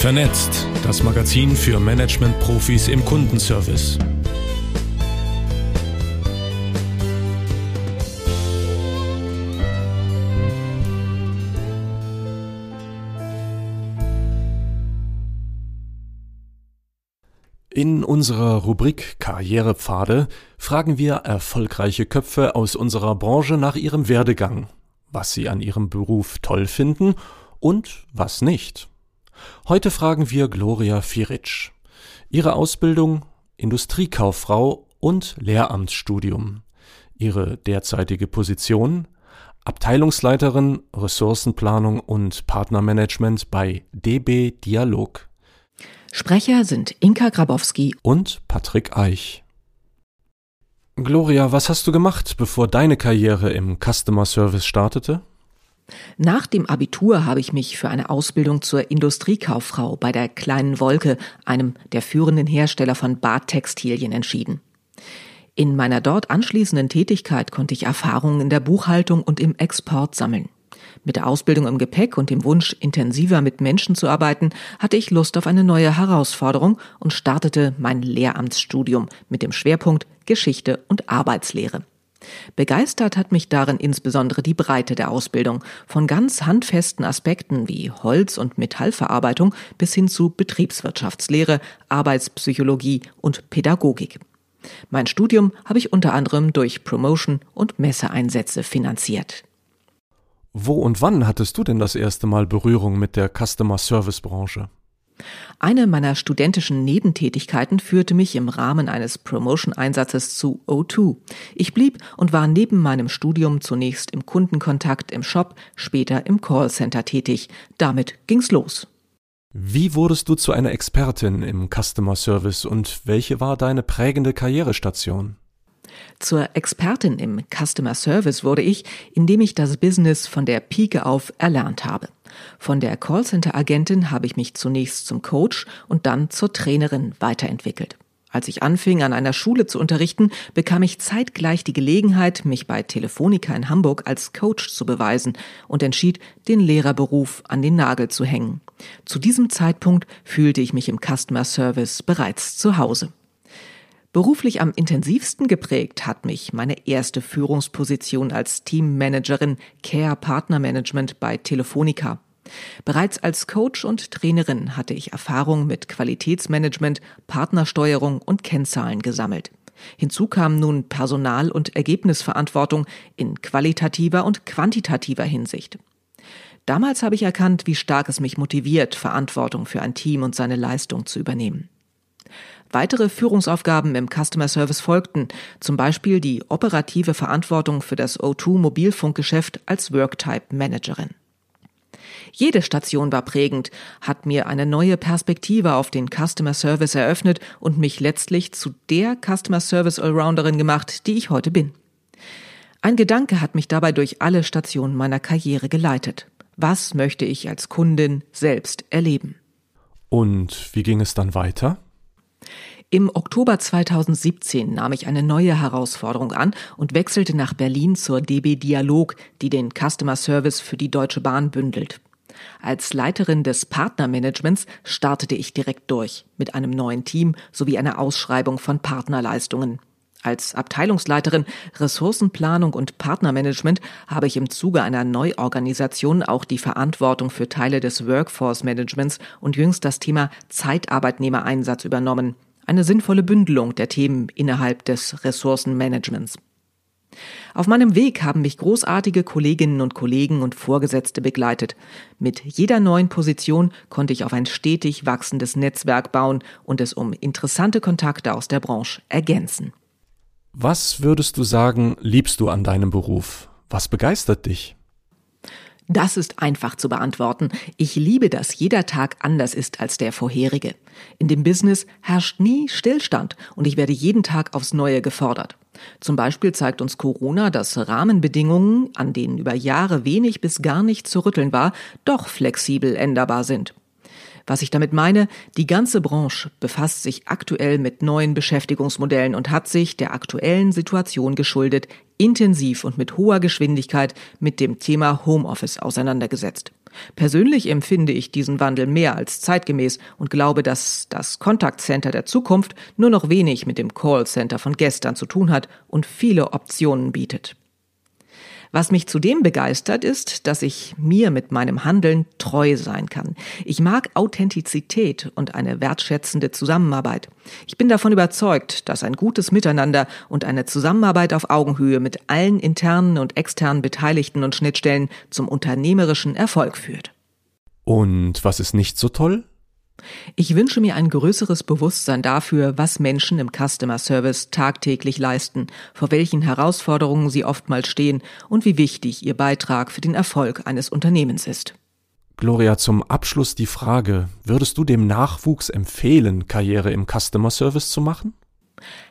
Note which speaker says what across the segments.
Speaker 1: Vernetzt, das Magazin für Management-Profis im Kundenservice. In unserer Rubrik Karrierepfade fragen wir erfolgreiche Köpfe aus unserer Branche nach ihrem Werdegang, was sie an ihrem Beruf toll finden und was nicht. Heute fragen wir Gloria Firic. Ihre Ausbildung Industriekauffrau und Lehramtsstudium. Ihre derzeitige Position Abteilungsleiterin Ressourcenplanung und Partnermanagement bei DB Dialog.
Speaker 2: Sprecher sind Inka Grabowski
Speaker 1: und Patrick Eich. Gloria, was hast du gemacht, bevor deine Karriere im Customer Service startete?
Speaker 2: Nach dem Abitur habe ich mich für eine Ausbildung zur Industriekauffrau bei der Kleinen Wolke, einem der führenden Hersteller von Badtextilien, entschieden. In meiner dort anschließenden Tätigkeit konnte ich Erfahrungen in der Buchhaltung und im Export sammeln. Mit der Ausbildung im Gepäck und dem Wunsch, intensiver mit Menschen zu arbeiten, hatte ich Lust auf eine neue Herausforderung und startete mein Lehramtsstudium mit dem Schwerpunkt Geschichte und Arbeitslehre. Begeistert hat mich darin insbesondere die Breite der Ausbildung, von ganz handfesten Aspekten wie Holz- und Metallverarbeitung bis hin zu Betriebswirtschaftslehre, Arbeitspsychologie und Pädagogik. Mein Studium habe ich unter anderem durch Promotion und Messeeinsätze finanziert.
Speaker 1: Wo und wann hattest du denn das erste Mal Berührung mit der Customer Service Branche?
Speaker 2: Eine meiner studentischen Nebentätigkeiten führte mich im Rahmen eines Promotion-Einsatzes zu O2. Ich blieb und war neben meinem Studium zunächst im Kundenkontakt im Shop, später im Callcenter tätig. Damit ging's los.
Speaker 1: Wie wurdest du zu einer Expertin im Customer Service und welche war deine prägende Karrierestation?
Speaker 2: Zur Expertin im Customer Service wurde ich, indem ich das Business von der Pike auf erlernt habe. Von der Callcenter-Agentin habe ich mich zunächst zum Coach und dann zur Trainerin weiterentwickelt. Als ich anfing, an einer Schule zu unterrichten, bekam ich zeitgleich die Gelegenheit, mich bei Telefonica in Hamburg als Coach zu beweisen und entschied, den Lehrerberuf an den Nagel zu hängen. Zu diesem Zeitpunkt fühlte ich mich im Customer Service bereits zu Hause. Beruflich am intensivsten geprägt hat mich meine erste Führungsposition als Teammanagerin Care Partner Management bei Telefonica. Bereits als Coach und Trainerin hatte ich Erfahrung mit Qualitätsmanagement, Partnersteuerung und Kennzahlen gesammelt. Hinzu kam nun Personal- und Ergebnisverantwortung in qualitativer und quantitativer Hinsicht. Damals habe ich erkannt, wie stark es mich motiviert, Verantwortung für ein Team und seine Leistung zu übernehmen. Weitere Führungsaufgaben im Customer Service folgten, zum Beispiel die operative Verantwortung für das O2 Mobilfunkgeschäft als Worktype Managerin. Jede Station war prägend, hat mir eine neue Perspektive auf den Customer Service eröffnet und mich letztlich zu der Customer Service Allrounderin gemacht, die ich heute bin. Ein Gedanke hat mich dabei durch alle Stationen meiner Karriere geleitet. Was möchte ich als Kundin selbst erleben?
Speaker 1: Und wie ging es dann weiter?
Speaker 2: Im Oktober 2017 nahm ich eine neue Herausforderung an und wechselte nach Berlin zur DB Dialog, die den Customer Service für die Deutsche Bahn bündelt. Als Leiterin des Partnermanagements startete ich direkt durch mit einem neuen Team sowie einer Ausschreibung von Partnerleistungen. Als Abteilungsleiterin Ressourcenplanung und Partnermanagement habe ich im Zuge einer Neuorganisation auch die Verantwortung für Teile des Workforce Managements und jüngst das Thema Zeitarbeitnehmereinsatz übernommen. Eine sinnvolle Bündelung der Themen innerhalb des Ressourcenmanagements. Auf meinem Weg haben mich großartige Kolleginnen und Kollegen und Vorgesetzte begleitet. Mit jeder neuen Position konnte ich auf ein stetig wachsendes Netzwerk bauen und es um interessante Kontakte aus der Branche ergänzen.
Speaker 1: Was würdest du sagen, liebst du an deinem Beruf? Was begeistert dich?
Speaker 2: Das ist einfach zu beantworten. Ich liebe, dass jeder Tag anders ist als der vorherige. In dem Business herrscht nie Stillstand und ich werde jeden Tag aufs Neue gefordert. Zum Beispiel zeigt uns Corona, dass Rahmenbedingungen, an denen über Jahre wenig bis gar nicht zu rütteln war, doch flexibel änderbar sind. Was ich damit meine, die ganze Branche befasst sich aktuell mit neuen Beschäftigungsmodellen und hat sich der aktuellen Situation geschuldet intensiv und mit hoher Geschwindigkeit mit dem Thema Homeoffice auseinandergesetzt. Persönlich empfinde ich diesen Wandel mehr als zeitgemäß und glaube, dass das Kontaktcenter der Zukunft nur noch wenig mit dem Callcenter von gestern zu tun hat und viele Optionen bietet. Was mich zudem begeistert, ist, dass ich mir mit meinem Handeln treu sein kann. Ich mag Authentizität und eine wertschätzende Zusammenarbeit. Ich bin davon überzeugt, dass ein gutes Miteinander und eine Zusammenarbeit auf Augenhöhe mit allen internen und externen Beteiligten und Schnittstellen zum unternehmerischen Erfolg führt.
Speaker 1: Und was ist nicht so toll?
Speaker 2: Ich wünsche mir ein größeres Bewusstsein dafür, was Menschen im Customer Service tagtäglich leisten, vor welchen Herausforderungen sie oftmals stehen und wie wichtig ihr Beitrag für den Erfolg eines Unternehmens ist.
Speaker 1: Gloria, zum Abschluss die Frage, würdest du dem Nachwuchs empfehlen, Karriere im Customer Service zu machen?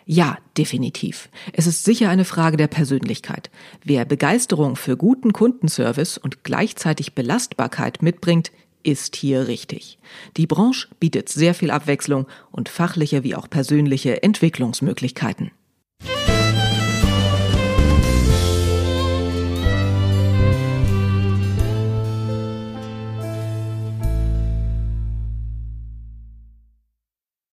Speaker 2: Ja, definitiv. Es ist sicher eine Frage der Persönlichkeit. Wer Begeisterung für guten Kundenservice und gleichzeitig Belastbarkeit mitbringt, ist hier richtig. Die Branche bietet sehr viel Abwechslung und fachliche wie auch persönliche Entwicklungsmöglichkeiten.